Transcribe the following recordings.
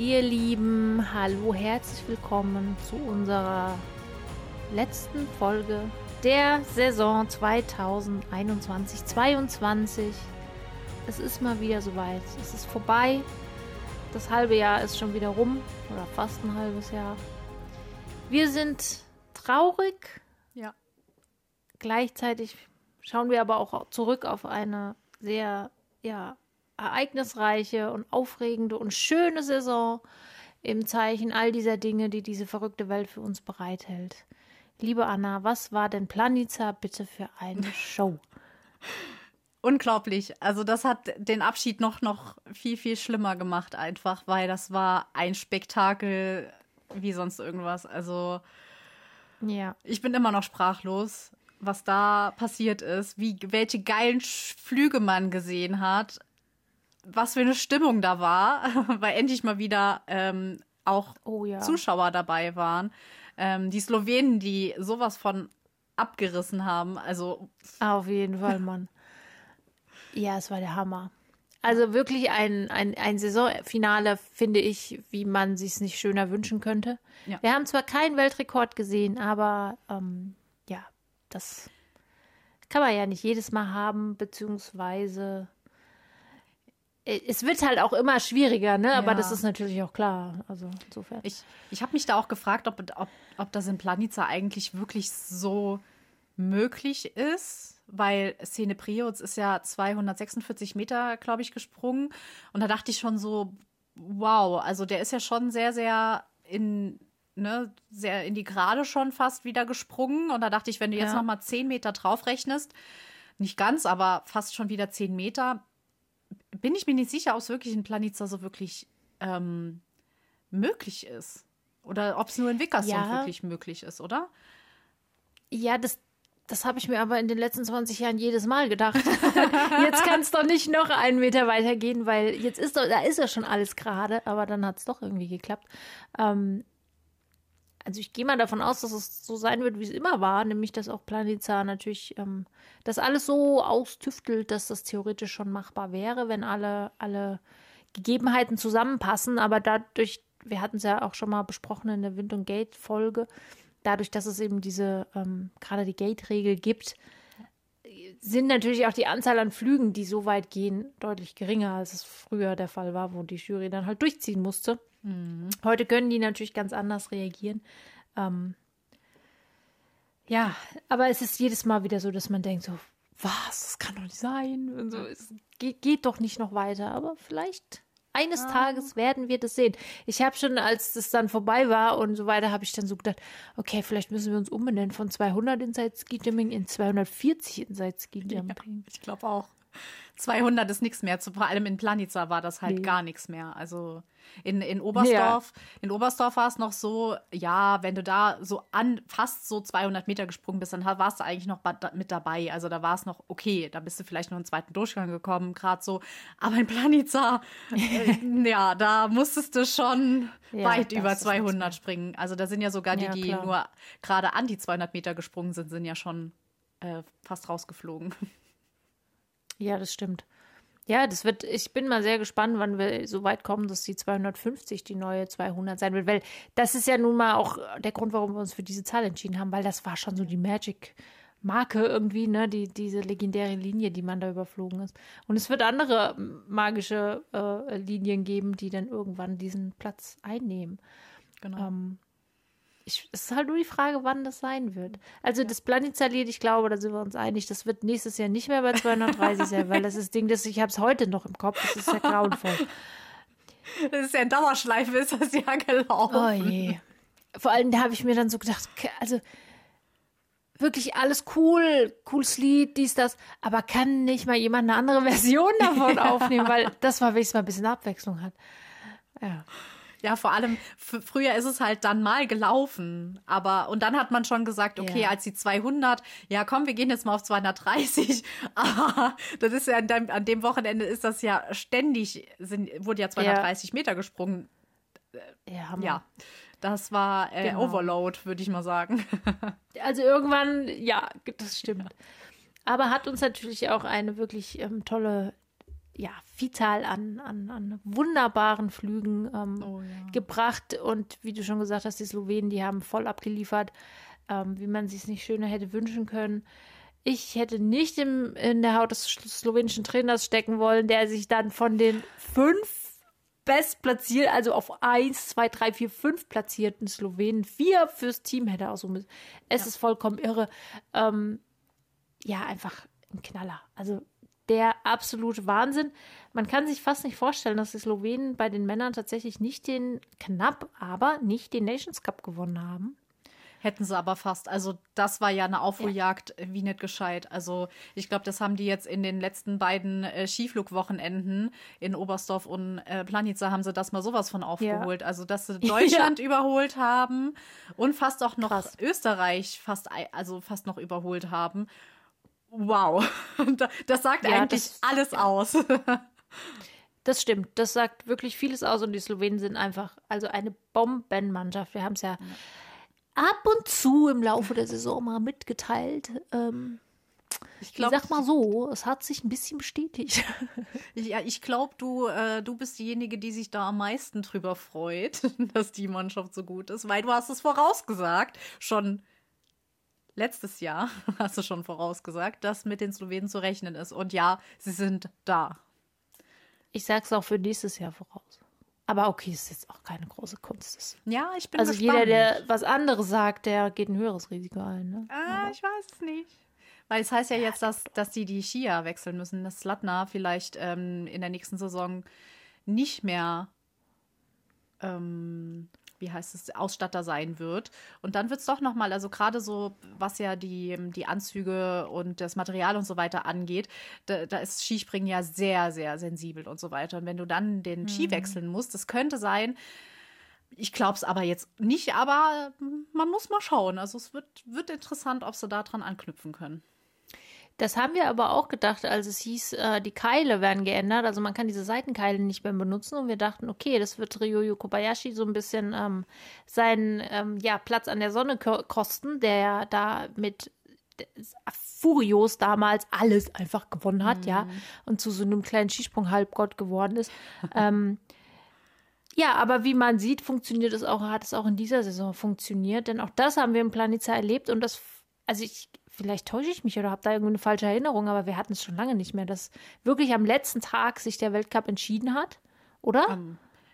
Ihr Lieben, hallo, herzlich willkommen zu unserer letzten Folge der Saison 2021-22. Es ist mal wieder soweit. Es ist vorbei. Das halbe Jahr ist schon wieder rum oder fast ein halbes Jahr. Wir sind traurig. Ja. Gleichzeitig schauen wir aber auch zurück auf eine sehr, ja, ereignisreiche und aufregende und schöne Saison im Zeichen all dieser Dinge, die diese verrückte Welt für uns bereithält. Liebe Anna, was war denn Planica bitte für eine Show? Unglaublich. Also das hat den Abschied noch noch viel viel schlimmer gemacht einfach, weil das war ein Spektakel wie sonst irgendwas. Also ja, ich bin immer noch sprachlos, was da passiert ist, wie welche geilen Flüge man gesehen hat was für eine Stimmung da war, weil endlich mal wieder ähm, auch oh, ja. Zuschauer dabei waren. Ähm, die Slowenen, die sowas von abgerissen haben. Also auf jeden Fall, Mann. ja, es war der Hammer. Also wirklich ein, ein, ein Saisonfinale, finde ich, wie man sich es nicht schöner wünschen könnte. Ja. Wir haben zwar keinen Weltrekord gesehen, aber ähm, ja, das kann man ja nicht jedes Mal haben, beziehungsweise es wird halt auch immer schwieriger, ne? Aber ja. das ist natürlich auch klar. Also insofern. Ich, ich habe mich da auch gefragt, ob, ob, ob das in Planica eigentlich wirklich so möglich ist, weil Szene Priots ist ja 246 Meter, glaube ich, gesprungen. Und da dachte ich schon so, wow, also der ist ja schon sehr, sehr in, ne, sehr in die Gerade schon fast wieder gesprungen. Und da dachte ich, wenn du jetzt ja. noch mal 10 Meter draufrechnest, nicht ganz, aber fast schon wieder 10 Meter, bin ich mir nicht sicher, ob es wirklich in Planica so wirklich ähm, möglich ist. Oder ob es nur in Wickersund ja. wirklich möglich ist, oder? Ja, das, das habe ich mir aber in den letzten 20 Jahren jedes Mal gedacht. jetzt kann es doch nicht noch einen Meter weitergehen, weil jetzt ist doch, da ist ja schon alles gerade, aber dann hat es doch irgendwie geklappt. Ähm, also ich gehe mal davon aus, dass es so sein wird, wie es immer war, nämlich dass auch Planizar natürlich ähm, das alles so austüftelt, dass das theoretisch schon machbar wäre, wenn alle, alle Gegebenheiten zusammenpassen. Aber dadurch, wir hatten es ja auch schon mal besprochen in der Wind- und Gate-Folge, dadurch, dass es eben diese, ähm, gerade die Gate-Regel gibt, sind natürlich auch die Anzahl an Flügen, die so weit gehen, deutlich geringer, als es früher der Fall war, wo die Jury dann halt durchziehen musste. Mhm. Heute können die natürlich ganz anders reagieren. Ähm, ja, aber es ist jedes Mal wieder so, dass man denkt so, was, das kann doch nicht sein. Und so, es geht, geht doch nicht noch weiter. Aber vielleicht eines ah. Tages werden wir das sehen. Ich habe schon, als das dann vorbei war und so weiter, habe ich dann so gedacht, okay, vielleicht müssen wir uns umbenennen von 200 Inside Ski Jumping in 240 Inside Ski Jumping. Ja, ich glaube auch. 200 ist nichts mehr. Vor allem in Planica war das halt nee. gar nichts mehr. Also in, in Oberstdorf, ja. in Oberstdorf war es noch so, ja, wenn du da so an fast so 200 Meter gesprungen bist, dann warst du eigentlich noch mit dabei. Also da war es noch okay. Da bist du vielleicht noch einen zweiten Durchgang gekommen, gerade so. Aber in Planica, äh, ja, da musstest du schon ja, weit über 200 springen. Also da sind ja sogar die, ja, die nur gerade an die 200 Meter gesprungen sind, sind ja schon äh, fast rausgeflogen. Ja, das stimmt. Ja, das wird, ich bin mal sehr gespannt, wann wir so weit kommen, dass die 250 die neue 200 sein wird, weil das ist ja nun mal auch der Grund, warum wir uns für diese Zahl entschieden haben, weil das war schon so die Magic Marke irgendwie, ne, die, diese legendäre Linie, die man da überflogen ist. Und es wird andere magische äh, Linien geben, die dann irgendwann diesen Platz einnehmen. Genau. Ähm, ich, es ist halt nur die Frage, wann das sein wird. Also ja. das Planitaliert, ich glaube, da sind wir uns einig, das wird nächstes Jahr nicht mehr bei 230 sein, weil das ist das Ding, das ich habe es heute noch im Kopf, das ist ja grauenvoll. Das ist ja in Dauerschleife, ist das ja gelaufen. Oh je. Vor allem, da habe ich mir dann so gedacht, also wirklich alles cool, cooles Lied, dies, das, aber kann nicht mal jemand eine andere Version davon aufnehmen, weil das mal wenigstens mal ein bisschen Abwechslung hat. Ja. Ja, vor allem früher ist es halt dann mal gelaufen, aber und dann hat man schon gesagt, okay, ja. als die 200, ja, komm, wir gehen jetzt mal auf 230. Aber das ist ja an dem, an dem Wochenende ist das ja ständig sind wurde ja 230 ja. Meter gesprungen. Ja, ja. Das war äh, genau. Overload, würde ich mal sagen. also irgendwann, ja, das stimmt. Aber hat uns natürlich auch eine wirklich ähm, tolle ja, vital an, an, an wunderbaren Flügen ähm, Oh ja. gebracht. Und wie du schon gesagt hast, die Slowenen, die haben voll abgeliefert, ähm, wie man sich es nicht schöner hätte wünschen können. Ich hätte nicht im, in der Haut des slowenischen Trainers stecken wollen, der sich dann von den fünf bestplatziert, also auf eins, zwei, drei, vier, fünf platzierten Slowenen vier fürs Team hätte aussuchen müssen. Es ist vollkommen irre. Ähm, ja, einfach ein Knaller. Also der absolute Wahnsinn. Man kann sich fast nicht vorstellen, dass die Slowenen bei den Männern tatsächlich nicht den, knapp, aber nicht den Nations Cup gewonnen haben. Hätten sie aber fast. Also, das war ja eine Aufholjagd wie nicht gescheit. Also, ich glaube, das haben die jetzt in den letzten beiden äh, Skiflugwochenenden in Oberstdorf und äh, Planica haben sie das mal sowas von aufgeholt. Also, dass sie Deutschland überholt haben und fast auch noch Krass. Österreich fast, also fast noch überholt haben. Wow. Da- das sagt Ja, eigentlich das- alles aus. Das stimmt. Das sagt wirklich vieles aus und die Slowenen sind einfach also eine Bombenmannschaft. Wir haben es ja ab und zu im Laufe der Saison mal mitgeteilt. Ähm, Ich ich sag mal so, es hat sich ein bisschen bestätigt. Ich, ja, ich glaube, du, äh, du bist diejenige, die sich da am meisten drüber freut, dass die Mannschaft so gut ist, weil du hast es vorausgesagt, schon letztes Jahr hast du schon vorausgesagt, dass mit den Slowenen zu rechnen ist. Und ja, sie sind da. Ich sag's auch für nächstes Jahr voraus. Aber okay, es ist jetzt auch keine große Kunst. Ja, ich bin Also gespannt. jeder, der was anderes sagt, der geht ein höheres Risiko ein. Ne? Ah, ich weiß es nicht. Weil es heißt ja jetzt, dass, dass die die Skier wechseln müssen, dass Slatna vielleicht ähm, in der nächsten Saison nicht mehr, ähm, wie heißt es, Ausstatter sein wird. Und dann wird es doch nochmal, also gerade so, was ja die, die Anzüge und das Material und so weiter angeht, da, da ist Skispringen ja sehr, sehr sensibel und so weiter. Und wenn du dann den Ski wechseln musst, das könnte sein, ich glaube es aber jetzt nicht, aber man muss mal schauen. Also es wird, wird interessant, ob sie daran anknüpfen können. Das haben wir aber auch gedacht, als es hieß, äh, die Keile werden geändert. Also man kann diese Seitenkeile nicht mehr benutzen. Und wir dachten, okay, das wird Ryoyo Kobayashi so ein bisschen ähm, seinen ähm, ja, Platz an der Sonne ko kosten, der ja da mit Furios damals alles einfach gewonnen hat, ja, und zu so einem kleinen Skisprung-Halbgott geworden ist. ähm, ja, aber wie man sieht, funktioniert es auch, hat es auch in dieser Saison funktioniert, denn auch das haben wir im Planica erlebt und das, also ich, vielleicht täusche ich mich oder habe da irgendwie eine falsche Erinnerung, aber wir hatten es schon lange nicht mehr, dass wirklich am letzten Tag sich der Weltcup entschieden hat, oder?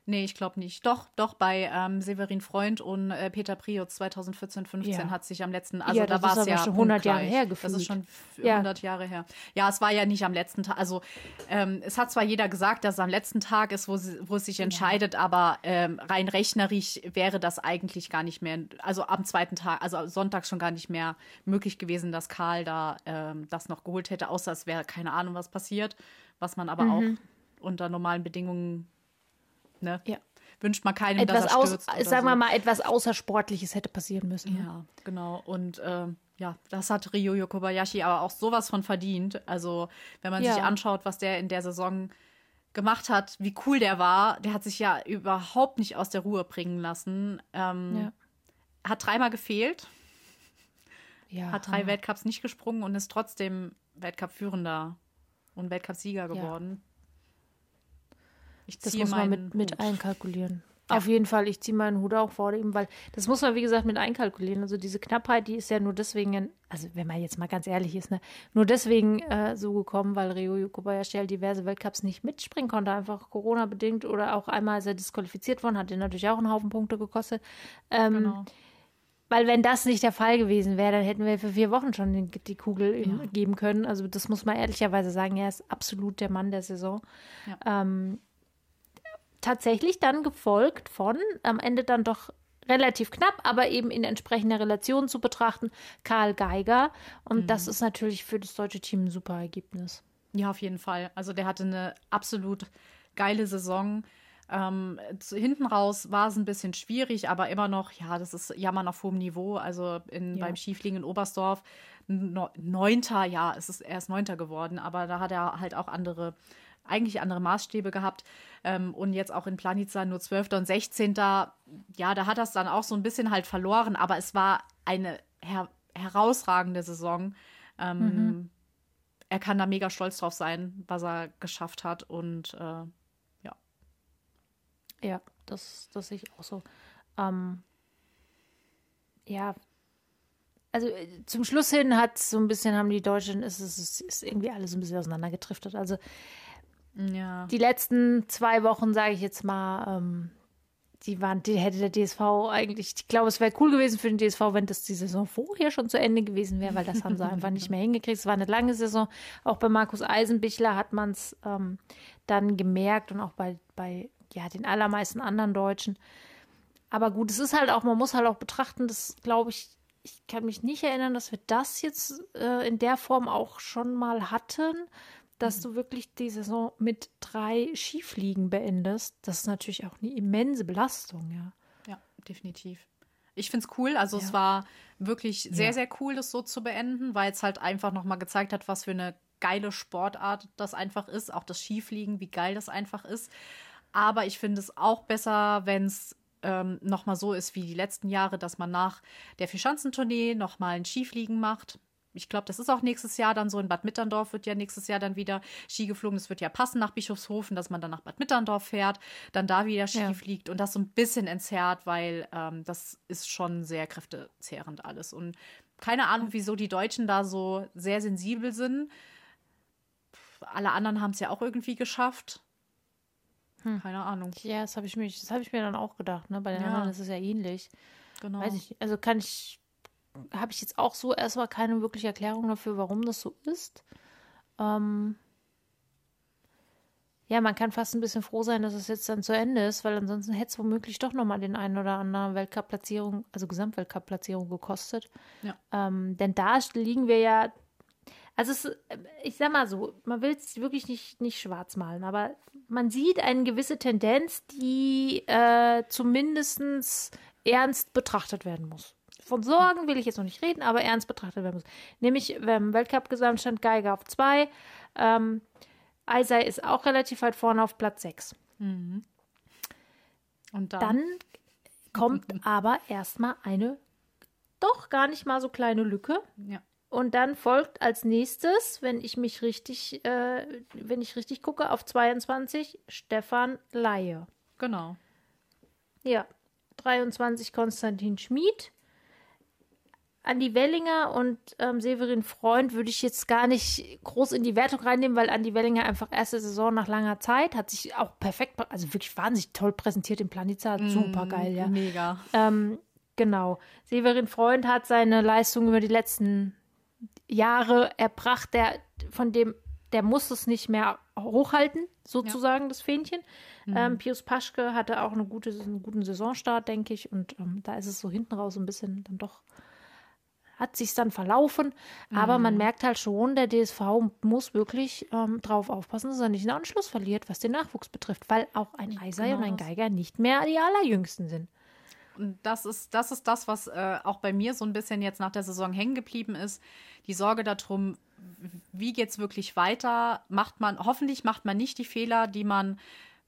Nee, ich glaube nicht. Doch, doch, bei ähm, Severin Freund und äh, Peter Priotz 2014, 15 Ja. hat sich am letzten, also Ja, da das war es ja schon 100 Jahre her Das gefühlt. ist schon f- Ja. 100 Jahre her. Ja, es war ja nicht am letzten Tag, also ähm, es hat zwar jeder gesagt, dass es am letzten Tag ist, wo, sie, wo es sich entscheidet, aber ähm, rein rechnerisch wäre das eigentlich gar nicht mehr, also am zweiten Tag, also Sonntag schon gar nicht mehr möglich gewesen, dass Karl da ähm, das noch geholt hätte, außer es wäre keine Ahnung, was passiert, was man aber auch unter normalen Bedingungen ne, Ja. wünscht man keinem, Etwas dass er aus, stürzt oder sagen so. wir mal, etwas Außersportliches hätte passieren müssen. ne? Ja, genau. Und ähm, ja, das hat Ryoyo Kobayashi aber auch sowas von verdient. Also, wenn man Ja. sich anschaut, was der in der Saison gemacht hat, wie cool der war, der hat sich ja überhaupt nicht aus der Ruhe bringen lassen. Ähm, Ja. Hat dreimal gefehlt, Ja. hat drei Weltcups nicht gesprungen und ist trotzdem Weltcup-Führender und Weltcup-Sieger geworden. Ich Das muss man mit, mit einkalkulieren. Ja. Auf jeden Fall, ich ziehe meinen Hut auch vor ihm, weil das muss man, wie gesagt, mit einkalkulieren. Also diese Knappheit, die ist ja nur deswegen, also wenn man jetzt mal ganz ehrlich ist, ne, nur deswegen äh, so gekommen, weil Ryoyo Kobayashi halt diverse Weltcups nicht mitspringen konnte, einfach Corona-bedingt oder auch einmal ist er disqualifiziert worden, hat den natürlich auch einen Haufen Punkte gekostet. Ähm, Genau. Weil wenn das nicht der Fall gewesen wäre, dann hätten wir für vier Wochen schon den, die Kugel ihm geben können. Also das muss man ehrlicherweise sagen, er ist absolut der Mann der Saison. Ähm, tatsächlich dann gefolgt von, am Ende dann doch relativ knapp, aber eben in entsprechender Relation zu betrachten, Karl Geiger. Und das ist natürlich für das deutsche Team ein super Ergebnis. Ja, auf jeden Fall. Also der hatte eine absolut geile Saison. Ähm, zu, hinten raus war es ein bisschen schwierig, aber immer noch, ja, das ist Jammern auf hohem Niveau. Also in, Ja. beim Skifliegen in Oberstdorf, no, neunter, ja, es ist erst neunter geworden, aber da hat er halt auch andere, eigentlich andere Maßstäbe gehabt. Ähm, und jetzt auch in Planica nur 12. und 16. Ja, da hat er es dann auch so ein bisschen halt verloren, aber es war eine her herausragende Saison. Ähm, er kann da mega stolz drauf sein, was er geschafft hat. Und äh, ja. Ja, das, das sehe ich auch so. Ähm, ja, also äh, zum Schluss hin hat so ein bisschen, haben die Deutschen, ist es ist irgendwie alles ein bisschen auseinandergetriftet. Also ja. die letzten zwei Wochen, sage ich jetzt mal, ähm, die waren, die hätte der DSV eigentlich, ich glaube, es wäre cool gewesen für den DSV, wenn das die Saison vorher schon zu Ende gewesen wäre, weil das haben sie einfach nicht mehr hingekriegt. Es war eine lange Saison. Auch bei Markus Eisenbichler hat man es ähm, dann gemerkt und auch bei, bei ja, den allermeisten anderen Deutschen. Aber gut, es ist halt auch, man muss halt auch betrachten, das glaube ich, ich kann mich nicht erinnern, dass wir das jetzt äh, in der Form auch schon mal hatten dass du wirklich die Saison mit drei Skifliegen beendest, das ist natürlich auch eine immense Belastung, ja. Ja, definitiv. Ich finde es cool. Also ja. es war wirklich sehr, ja. sehr cool, das so zu beenden, weil es halt einfach nochmal gezeigt hat, was für eine geile Sportart das einfach ist. Auch das Skifliegen, wie geil das einfach ist. Aber ich finde es auch besser, wenn es ähm, nochmal so ist wie die letzten Jahre, dass man nach der Vierschanzentournee nochmal ein Skifliegen macht ich glaube, das ist auch nächstes Jahr dann so. In Bad Mitterndorf wird ja nächstes Jahr dann wieder Ski geflogen. Das wird ja passen nach Bischofshofen, dass man dann nach Bad Mitterndorf fährt, dann da wieder Ski ja. fliegt und das so ein bisschen entzerrt, weil ähm, das ist schon sehr kräftezehrend alles. Und keine Ahnung, wieso die Deutschen da so sehr sensibel sind. Alle anderen haben es ja auch irgendwie geschafft. Hm. Keine Ahnung. Ja, das habe ich, mich, das hab ich mir dann auch gedacht. Ne? Bei den ja. anderen ist es ja ähnlich. Genau. Weiß ich, also kann ich habe ich jetzt auch so erstmal keine wirkliche Erklärung dafür, warum das so ist. Ähm ja, man kann fast ein bisschen froh sein, dass es jetzt dann zu Ende ist, weil ansonsten hätte es womöglich doch nochmal den einen oder anderen Weltcup-Platzierung, also Gesamtweltcup-Platzierung gekostet. Ja. Ähm, denn da liegen wir ja, also es, ich sag mal so, man will es wirklich nicht, nicht schwarz malen, aber man sieht eine gewisse Tendenz, die äh, zumindest ernst betrachtet werden muss von Sorgen will ich jetzt noch nicht reden, aber ernst betrachtet werden muss. Nämlich ähm, Weltcup-Gesamtstand Geiger auf 2. Ähm, Eisei ist auch relativ weit vorne auf Platz 6. Mhm. Und dann, dann kommt aber erstmal eine doch gar nicht mal so kleine Lücke. Ja. Und dann folgt als nächstes, wenn ich mich richtig, äh, wenn ich richtig gucke, auf 22 Stefan Laie. Genau. Ja. 23 Konstantin Schmid. Andi Wellinger und ähm, Severin Freund würde ich jetzt gar nicht groß in die Wertung reinnehmen, weil Andi Wellinger einfach erste Saison nach langer Zeit hat sich auch perfekt, also wirklich wahnsinnig toll präsentiert im Planitza. Mm, Super geil, ja. Mega. Ähm, genau. Severin Freund hat seine Leistung über die letzten Jahre erbracht. Der, von dem, der muss es nicht mehr hochhalten, sozusagen, ja. das Fähnchen. Mhm. Ähm, Pius Paschke hatte auch eine gute, einen guten Saisonstart, denke ich. Und ähm, da ist es so hinten raus ein bisschen dann doch hat sich dann verlaufen. Aber mhm. man merkt halt schon, der DSV muss wirklich ähm, drauf aufpassen, dass er nicht einen Anschluss verliert, was den Nachwuchs betrifft, weil auch ein Eisei genau. und ein Geiger nicht mehr die allerjüngsten sind. Und das ist, das ist das, was äh, auch bei mir so ein bisschen jetzt nach der Saison hängen geblieben ist. Die Sorge darum, wie geht es wirklich weiter? Macht man, hoffentlich macht man nicht die Fehler, die man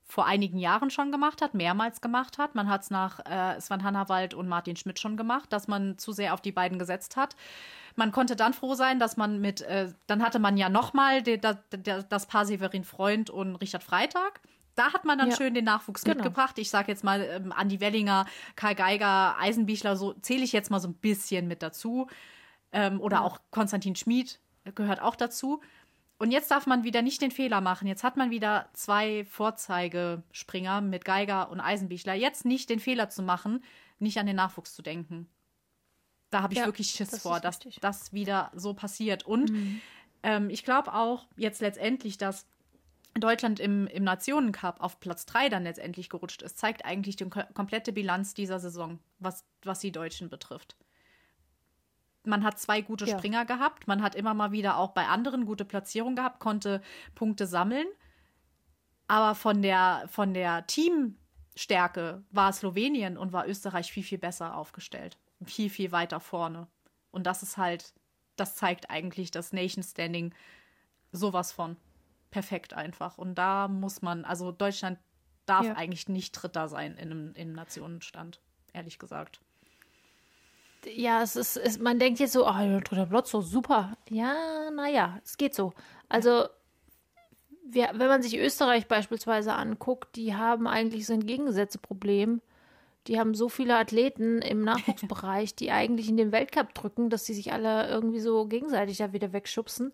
vor einigen Jahren schon gemacht hat, mehrmals gemacht hat. Man hat es nach äh, Sven Hannawald und Martin Schmidt schon gemacht, dass man zu sehr auf die beiden gesetzt hat. Man konnte dann froh sein, dass man mit, äh, dann hatte man ja nochmal das Paar Severin Freund und Richard Freitag. Da hat man dann ja. schön den Nachwuchs genau. mitgebracht. Ich sage jetzt mal ähm, Andi Wellinger, Karl Geiger, Eisenbichler, so zähle ich jetzt mal so ein bisschen mit dazu. Ähm, oder ja. auch Konstantin Schmid gehört auch dazu. Und jetzt darf man wieder nicht den Fehler machen. Jetzt hat man wieder zwei Vorzeigespringer mit Geiger und Eisenbichler. Jetzt nicht den Fehler zu machen, nicht an den Nachwuchs zu denken. Da habe ich ja, wirklich Schiss das vor, dass das wieder so passiert. Und mhm. ähm, ich glaube auch jetzt letztendlich, dass Deutschland im, im Nationencup auf Platz 3 dann letztendlich gerutscht ist, zeigt eigentlich die komplette Bilanz dieser Saison, was, was die Deutschen betrifft man hat zwei gute ja. Springer gehabt, man hat immer mal wieder auch bei anderen gute Platzierungen gehabt, konnte Punkte sammeln. Aber von der, von der Teamstärke war Slowenien und war Österreich viel, viel besser aufgestellt. Viel, viel weiter vorne. Und das ist halt, das zeigt eigentlich das Nation Standing sowas von perfekt einfach. Und da muss man, also Deutschland darf ja. eigentlich nicht Dritter sein in einem, in einem Nationenstand, ehrlich gesagt. Ja, es ist, es, man denkt jetzt so, oh, dritter Platz, so super. Ja, naja, es geht so. Also, wir, wenn man sich Österreich beispielsweise anguckt, die haben eigentlich so ein Gegensätzeproblem. Die haben so viele Athleten im Nachwuchsbereich, die eigentlich in den Weltcup drücken, dass sie sich alle irgendwie so gegenseitig da wieder wegschubsen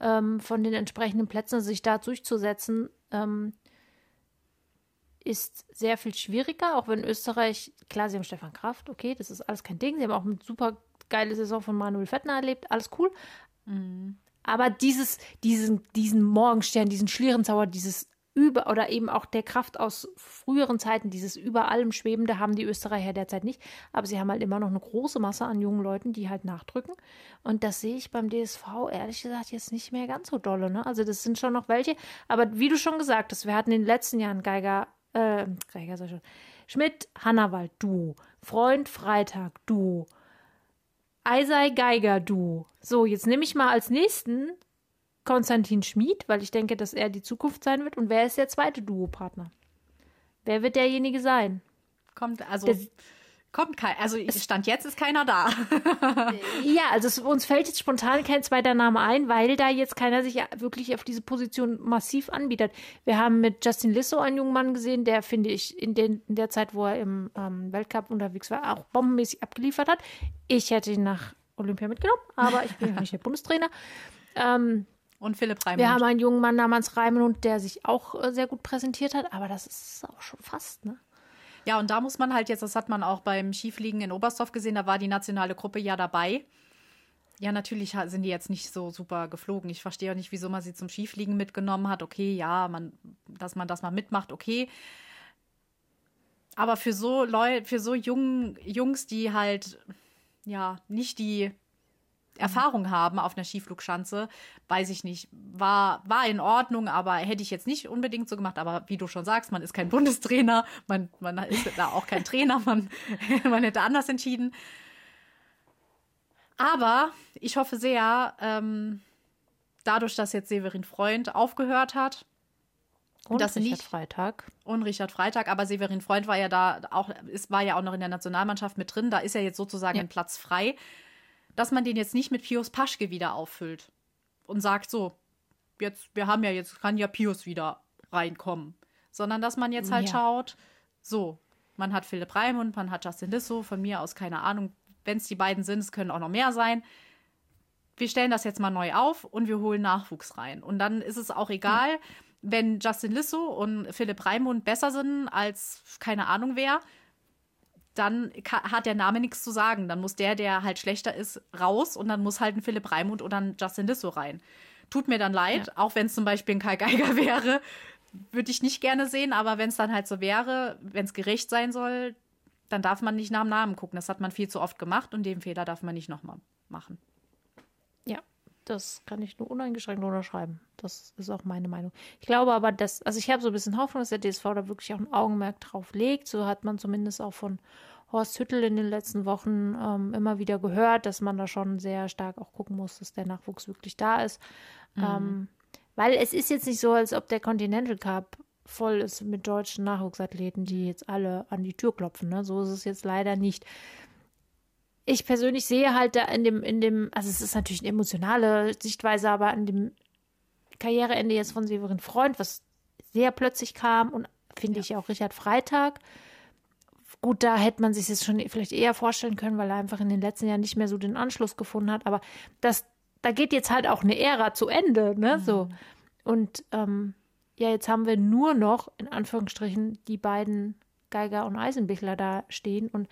ähm, von den entsprechenden Plätzen, sich da durchzusetzen. Ähm, ist sehr viel schwieriger, auch wenn Österreich, klar, sie haben Stefan Kraft, okay, das ist alles kein Ding. Sie haben auch eine super geile Saison von Manuel Fettner erlebt, alles cool. Mhm. Aber dieses, diesen, diesen Morgenstern, diesen Schlierenzauer, dieses über oder eben auch der Kraft aus früheren Zeiten, dieses über allem Schwebende haben die Österreicher derzeit nicht. Aber sie haben halt immer noch eine große Masse an jungen Leuten, die halt nachdrücken. Und das sehe ich beim DSV ehrlich gesagt jetzt nicht mehr ganz so dolle. Ne? Also das sind schon noch welche. Aber wie du schon gesagt hast, wir hatten in den letzten Jahren Geiger äh. Schmidt, Hannawald, du. Freund, Freitag, du. Eisei, Geiger, du. So, jetzt nehme ich mal als nächsten Konstantin Schmid, weil ich denke, dass er die Zukunft sein wird. Und wer ist der zweite Duopartner? Wer wird derjenige sein? Kommt, also. Der, Kommt kein, also Stand jetzt ist keiner da. ja, also es, uns fällt jetzt spontan kein zweiter Name ein, weil da jetzt keiner sich wirklich auf diese Position massiv anbietet. Wir haben mit Justin Lissow einen jungen Mann gesehen, der, finde ich, in, den, in der Zeit, wo er im ähm, Weltcup unterwegs war, auch bombenmäßig abgeliefert hat. Ich hätte ihn nach Olympia mitgenommen, aber ich bin ja nicht der Bundestrainer. Ähm, und Philipp Raimund. Wir haben einen jungen Mann namens Raimund, der sich auch äh, sehr gut präsentiert hat, aber das ist auch schon fast, ne? Ja, und da muss man halt jetzt, das hat man auch beim Skifliegen in Oberstdorf gesehen, da war die nationale Gruppe ja dabei. Ja, natürlich sind die jetzt nicht so super geflogen. Ich verstehe auch nicht, wieso man sie zum Skifliegen mitgenommen hat. Okay, ja, man, dass man das mal mitmacht, okay. Aber für so Leute, für so jungen Jungs, die halt ja nicht die Erfahrung haben auf einer Skiflugschanze, weiß ich nicht. War, war in Ordnung, aber hätte ich jetzt nicht unbedingt so gemacht. Aber wie du schon sagst, man ist kein Bundestrainer, man, man ist da auch kein Trainer, man, man hätte anders entschieden. Aber ich hoffe sehr, ähm, dadurch, dass jetzt Severin Freund aufgehört hat, und dass Richard nicht, Freitag. Und Richard Freitag, aber Severin Freund war ja da auch, ist, war ja auch noch in der Nationalmannschaft mit drin. Da ist ja jetzt sozusagen ja. ein Platz frei dass man den jetzt nicht mit Pius Paschke wieder auffüllt und sagt so, jetzt, wir haben ja jetzt, kann ja Pius wieder reinkommen. Sondern dass man jetzt halt ja. schaut, so, man hat Philipp Raimund, man hat Justin Lissow, von mir aus keine Ahnung, wenn es die beiden sind, es können auch noch mehr sein. Wir stellen das jetzt mal neu auf und wir holen Nachwuchs rein. Und dann ist es auch egal, ja. wenn Justin Lissow und Philipp Raimund besser sind als keine Ahnung wer, dann hat der Name nichts zu sagen. Dann muss der, der halt schlechter ist, raus und dann muss halt ein Philipp Raimund oder ein Justin Lissow rein. Tut mir dann leid, ja. auch wenn es zum Beispiel ein Kai Geiger wäre, würde ich nicht gerne sehen, aber wenn es dann halt so wäre, wenn es gerecht sein soll, dann darf man nicht nach dem Namen gucken. Das hat man viel zu oft gemacht und den Fehler darf man nicht nochmal machen. Ja, das kann ich nur uneingeschränkt unterschreiben. Das ist auch meine Meinung. Ich glaube aber, dass, also ich habe so ein bisschen Hoffnung, dass der DSV da wirklich auch ein Augenmerk drauf legt. So hat man zumindest auch von Horst Hüttel in den letzten Wochen ähm, immer wieder gehört, dass man da schon sehr stark auch gucken muss, dass der Nachwuchs wirklich da ist. Mhm. Ähm, weil es ist jetzt nicht so, als ob der Continental Cup voll ist mit deutschen Nachwuchsathleten, die jetzt alle an die Tür klopfen. Ne? So ist es jetzt leider nicht. Ich persönlich sehe halt da in dem, in dem, also es ist natürlich eine emotionale Sichtweise, aber an dem Karriereende jetzt von Severin Freund, was sehr plötzlich kam und finde ja. ich auch Richard Freitag, Gut, da hätte man sich das schon vielleicht eher vorstellen können, weil er einfach in den letzten Jahren nicht mehr so den Anschluss gefunden hat. Aber das, da geht jetzt halt auch eine Ära zu Ende, ne? Mhm. So. Und ähm, ja, jetzt haben wir nur noch, in Anführungsstrichen, die beiden Geiger und Eisenbichler da stehen. Und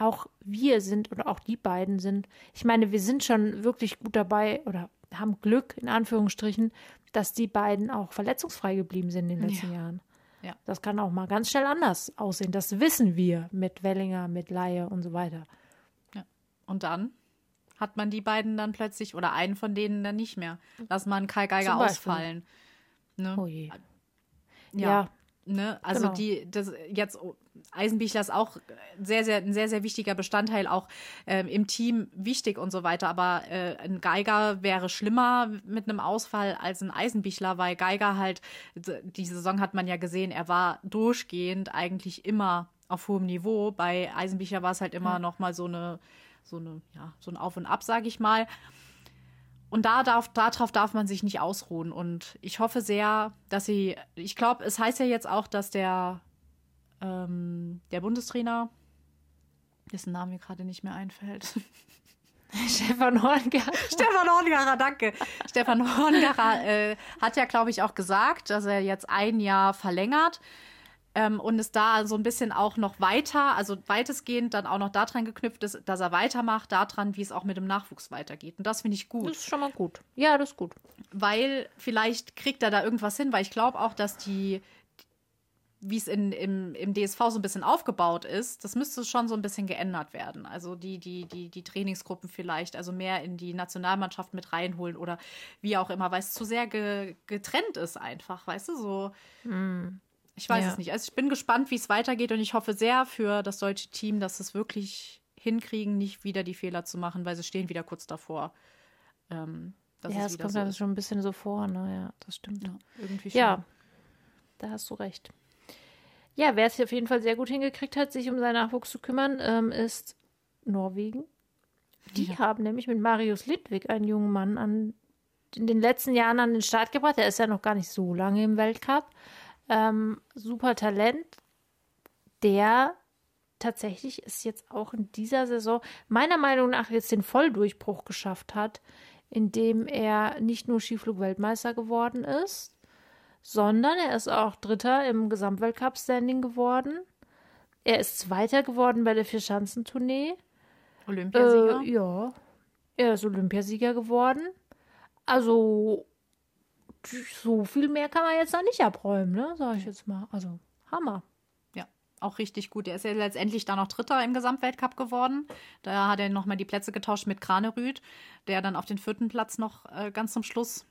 auch wir sind, oder auch die beiden sind, ich meine, wir sind schon wirklich gut dabei oder haben Glück, in Anführungsstrichen, dass die beiden auch verletzungsfrei geblieben sind in den letzten ja. Jahren. Ja. Das kann auch mal ganz schnell anders aussehen. Das wissen wir mit Wellinger, mit Laie und so weiter. Ja. Und dann hat man die beiden dann plötzlich oder einen von denen dann nicht mehr. Lass mal einen Kai Geiger ausfallen. Ne? Oh je. Ja. ja. Ne? Also genau. die, das jetzt Eisenbichler ist auch sehr, sehr, ein sehr, sehr wichtiger Bestandteil, auch äh, im Team wichtig und so weiter. Aber äh, ein Geiger wäre schlimmer mit einem Ausfall als ein Eisenbichler, weil Geiger halt, die Saison hat man ja gesehen, er war durchgehend eigentlich immer auf hohem Niveau. Bei Eisenbichler war es halt immer mhm. noch mal so eine so eine, ja, so ein Auf und Ab, sage ich mal. Und da darf, darauf darf man sich nicht ausruhen. Und ich hoffe sehr, dass sie, ich glaube, es heißt ja jetzt auch, dass der, ähm, der Bundestrainer, dessen Name mir gerade nicht mehr einfällt. Stefan Horngarer. Stefan Horngarer, danke. Stefan Horngarer äh, hat ja, glaube ich, auch gesagt, dass er jetzt ein Jahr verlängert ähm, und es da so ein bisschen auch noch weiter, also weitestgehend dann auch noch daran geknüpft ist, dass er weitermacht, daran, wie es auch mit dem Nachwuchs weitergeht. Und das finde ich gut. Das ist schon mal gut. Ja, das ist gut. Weil vielleicht kriegt er da irgendwas hin, weil ich glaube auch, dass die, wie es in, im, im DSV so ein bisschen aufgebaut ist, das müsste schon so ein bisschen geändert werden. Also die, die, die, die Trainingsgruppen vielleicht, also mehr in die Nationalmannschaft mit reinholen oder wie auch immer, weil es zu sehr ge, getrennt ist einfach, weißt du, so. Mm. Ich weiß ja. es nicht. Also ich bin gespannt, wie es weitergeht und ich hoffe sehr für das deutsche Team, dass es wirklich hinkriegen, nicht wieder die Fehler zu machen, weil sie stehen wieder kurz davor. Ähm, ja, es kommt so dann schon ein bisschen so vor, ne? Ja, das stimmt. Ja, irgendwie schon. Ja, da hast du recht. Ja, wer es auf jeden Fall sehr gut hingekriegt hat, sich um seinen Nachwuchs zu kümmern, ähm, ist Norwegen. Die ja. haben nämlich mit Marius Lidwig einen jungen Mann an, in den letzten Jahren an den Start gebracht. Der ist ja noch gar nicht so lange im Weltcup ähm, super Talent, der tatsächlich ist jetzt auch in dieser Saison meiner Meinung nach jetzt den Volldurchbruch geschafft hat, indem er nicht nur Skiflug-Weltmeister geworden ist, sondern er ist auch Dritter im Gesamtweltcup-Standing geworden. Er ist Zweiter geworden bei der Vierschanzentournee. Olympiasieger? Äh, ja. Er ist Olympiasieger geworden. Also so viel mehr kann man jetzt da nicht abräumen, ne? Sag ich jetzt mal. Also, Hammer. Ja, auch richtig gut. Er ist ja letztendlich dann noch Dritter im Gesamtweltcup geworden. Da hat er nochmal die Plätze getauscht mit Kranerüth, der dann auf den vierten Platz noch äh, ganz zum Schluss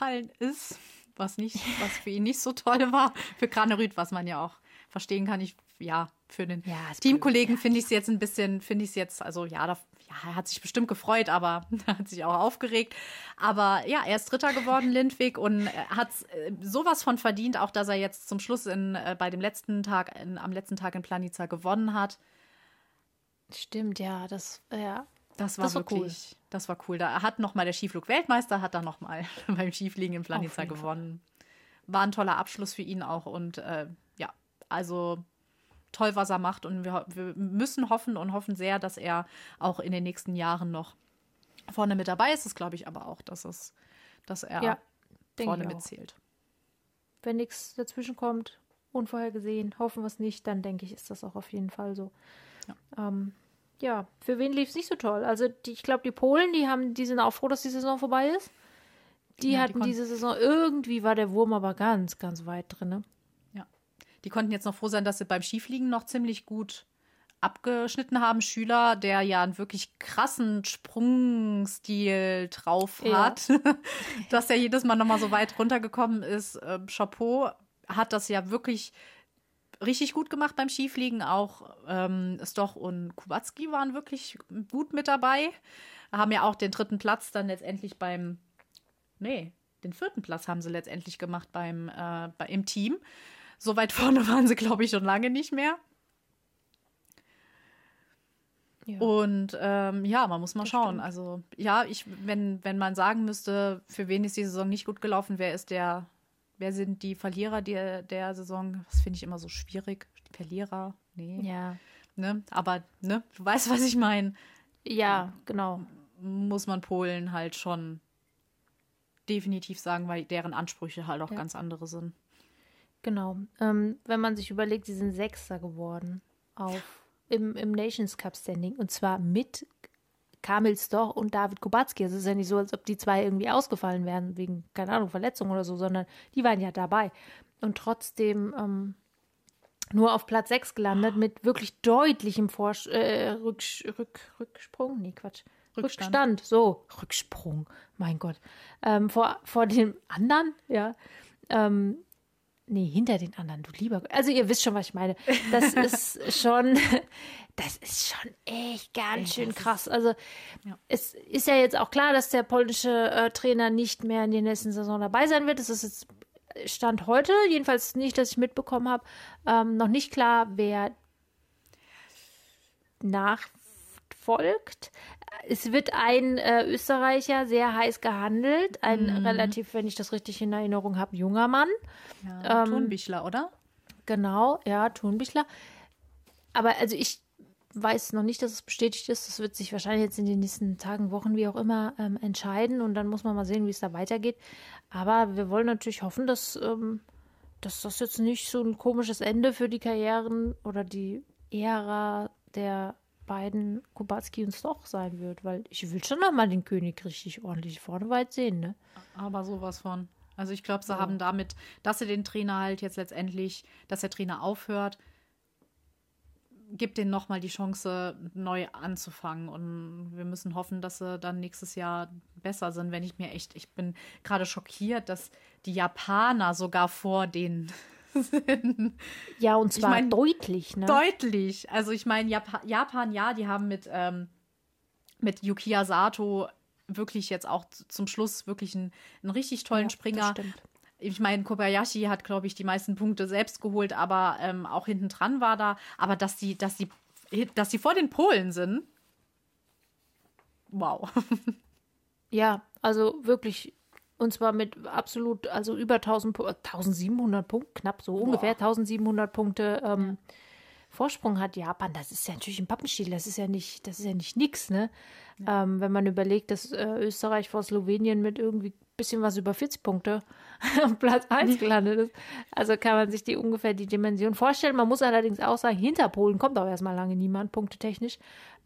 gefallen ist. Was nicht, was für ihn nicht so toll war. Für Kranerüth, was man ja auch verstehen kann. Ich, ja, für den ja, Teamkollegen finde ich es jetzt ein bisschen, finde ich es jetzt, also ja, da ja, er hat sich bestimmt gefreut, aber er hat sich auch aufgeregt. Aber ja, er ist Dritter geworden, Lindwig, und hat äh, sowas von verdient, auch dass er jetzt zum Schluss in, äh, bei dem letzten Tag, in, am letzten Tag in Planica gewonnen hat. Stimmt, ja, das, ja. Das war, das war wirklich, cool. Das war cool. Da hat noch mal der Skiflug-Weltmeister hat da noch mal beim Skifliegen in Planica gewonnen. War ein toller Abschluss für ihn auch und äh, ja, also toll, was er macht. Und wir, wir müssen hoffen und hoffen sehr, dass er auch in den nächsten Jahren noch vorne mit dabei ist. Das glaube ich aber auch, dass, es, dass er ja, vorne mitzählt. Wenn nichts dazwischen kommt, unvorhergesehen, hoffen wir es nicht, dann denke ich, ist das auch auf jeden Fall so. Ja, ähm, ja für wen lief es nicht so toll? Also die, ich glaube, die Polen, die haben, die sind auch froh, dass die Saison vorbei ist. Die ja, hatten die diese Saison, irgendwie war der Wurm aber ganz, ganz weit drin. Ne? Die konnten jetzt noch froh sein, dass sie beim Skifliegen noch ziemlich gut abgeschnitten haben. Schüler, der ja einen wirklich krassen Sprungstil drauf hat, ja. dass er jedes Mal nochmal so weit runtergekommen ist. Äh, Chapeau hat das ja wirklich richtig gut gemacht beim Skifliegen. Auch ähm, Stoch und Kubacki waren wirklich gut mit dabei. Haben ja auch den dritten Platz dann letztendlich beim, nee, den vierten Platz haben sie letztendlich gemacht beim, äh, bei, im Team. So weit vorne waren sie, glaube ich, schon lange nicht mehr. Ja. Und ähm, ja, man muss mal das schauen. Stimmt. Also ja, ich, wenn, wenn man sagen müsste, für wen ist die Saison nicht gut gelaufen, wer ist der, wer sind die Verlierer der, der Saison? Das finde ich immer so schwierig. Verlierer, nee. Ja. Ne? Aber ne, du weißt, was ich meine. Ja, genau. Muss man Polen halt schon definitiv sagen, weil deren Ansprüche halt auch ja. ganz andere sind. Genau. Ähm, wenn man sich überlegt, sie sind Sechster geworden auf, im, im Nations Cup Standing und zwar mit Kamil Stoch und David Kubacki. Also es ist ja nicht so, als ob die zwei irgendwie ausgefallen wären wegen, keine Ahnung, Verletzung oder so, sondern die waren ja dabei. Und trotzdem ähm, nur auf Platz 6 gelandet mit wirklich deutlichem Vors äh, Rücks Rück Rücksprung. Nee, Quatsch. Rückstand. Rückstand. so, Rücksprung, mein Gott. Ähm, vor, vor den anderen, ja. Ähm, Nee, hinter den anderen, du lieber. Also ihr wisst schon, was ich meine. Das ist schon, das ist schon echt ganz schön krass. Also ja. es ist ja jetzt auch klar, dass der polnische äh, Trainer nicht mehr in der nächsten Saison dabei sein wird. Das ist jetzt Stand heute, jedenfalls nicht, dass ich mitbekommen habe, ähm, noch nicht klar, wer nachfolgt. Es wird ein äh, Österreicher sehr heiß gehandelt, ein Mhm. relativ, wenn ich das richtig in Erinnerung habe, junger Mann. Ja, Ähm, Thunbichler, oder? Genau, ja, Thunbichler. Aber also ich weiß noch nicht, dass es bestätigt ist. Das wird sich wahrscheinlich jetzt in den nächsten Tagen, Wochen, wie auch immer, ähm, entscheiden. Und dann muss man mal sehen, wie es da weitergeht. Aber wir wollen natürlich hoffen, dass, ähm, dass das jetzt nicht so ein komisches Ende für die Karrieren oder die Ära der beiden Kubacki und Stoch sein wird. Weil ich will schon noch mal den König richtig ordentlich vorne weit sehen, ne? Aber sowas von. Also ich glaube, sie haben damit, dass sie den Trainer halt jetzt letztendlich, dass der Trainer aufhört, gibt denen nochmal die Chance, neu anzufangen. Und wir müssen hoffen, dass sie dann nächstes Jahr besser sind. Wenn ich mir echt, ich bin gerade schockiert, dass die Japaner sogar vor denen sind. Ja, und zwar mein, deutlich, ne? Deutlich. Also ich meine, Jap Japan, ja, die haben mit, ähm, mit Yukiya Sato wirklich jetzt auch zum Schluss wirklich einen, einen richtig tollen Ja, Springer. Ich meine, Kobayashi hat, glaube ich, die meisten Punkte selbst geholt, aber ähm, auch hinten dran war da. Aber dass die, dass die, dass die vor den Polen sind, wow. Ja, also wirklich. Und zwar mit absolut, also über 1000, Pu- 1700 Punkte, knapp so ungefähr 1700 Punkte ähm, Vorsprung hat Japan. Das ist ja natürlich ein Pappenstiel. Das ist ja nicht, das ist ja nicht nix, ne? Ähm, wenn man überlegt, dass äh, Österreich vor Slowenien mit irgendwie bisschen was über 40 Punkte auf Platz 1 gelandet ist. Also kann man sich die ungefähr die Dimension vorstellen. Man muss allerdings auch sagen, hinter Polen kommt auch erstmal lange niemand, punktetechnisch.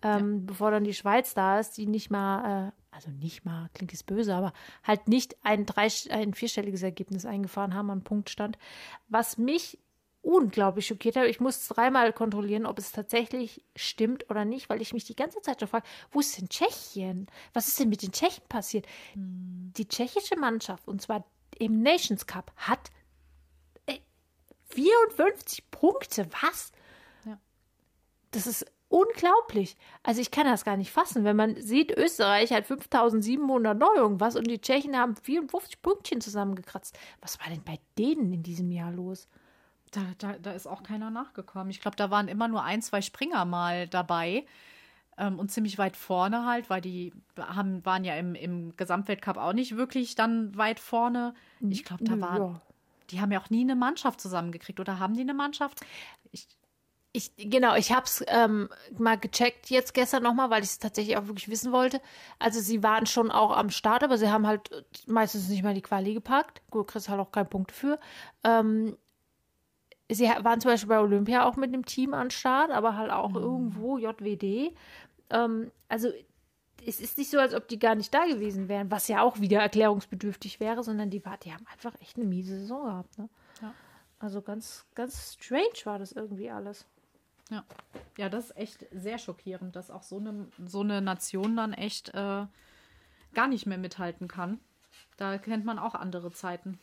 Ähm, Bevor dann die Schweiz da ist, die nicht mal, äh, also nicht mal, klingt jetzt böse, aber halt nicht ein, drei, ein vierstelliges Ergebnis eingefahren haben an Punktstand. Was mich unglaublich schockiert hat. Ich musste dreimal kontrollieren, ob es tatsächlich stimmt oder nicht, weil ich mich die ganze Zeit schon frage, wo ist denn Tschechien? Was ist denn mit den Tschechen passiert? Die tschechische Mannschaft, und zwar im Nations Cup, hat äh, 54 Punkte. Was? Ja. Das ist unglaublich. Also ich kann das gar nicht fassen, wenn man sieht, Österreich hat 5700 neu irgendwas und die Tschechen haben 54 Pünktchen zusammengekratzt. Was war denn bei denen in diesem Jahr los? Da, da, da ist auch keiner nachgekommen. Ich glaube, da waren immer nur ein, zwei Springer mal dabei. Ähm, und ziemlich weit vorne halt, weil die haben, waren ja im, im Gesamtweltcup auch nicht wirklich dann weit vorne. Ich glaube, da waren. ja. Die haben ja auch nie eine Mannschaft zusammengekriegt. Oder haben die eine Mannschaft? Ich, Ich, genau, ich habe es ähm, mal gecheckt jetzt gestern nochmal, weil ich es tatsächlich auch wirklich wissen wollte. Also sie waren schon auch am Start, aber sie haben halt äh, meistens nicht mal die Quali gepackt. Gut, kriegst halt auch keinen Punkt für. Ähm, sie waren zum Beispiel bei Olympia auch mit einem Team an Start, aber halt auch irgendwo JWD. Ähm, also es ist nicht so, als ob die gar nicht da gewesen wären, was ja auch wieder erklärungsbedürftig wäre, sondern die, war, die haben einfach echt eine miese Saison gehabt. Ne? Ja. Also ganz, ganz strange war das irgendwie alles. Ja. ja, das ist echt sehr schockierend, dass auch so eine, so eine Nation dann echt äh, gar nicht mehr mithalten kann. Da kennt man auch andere Zeiten.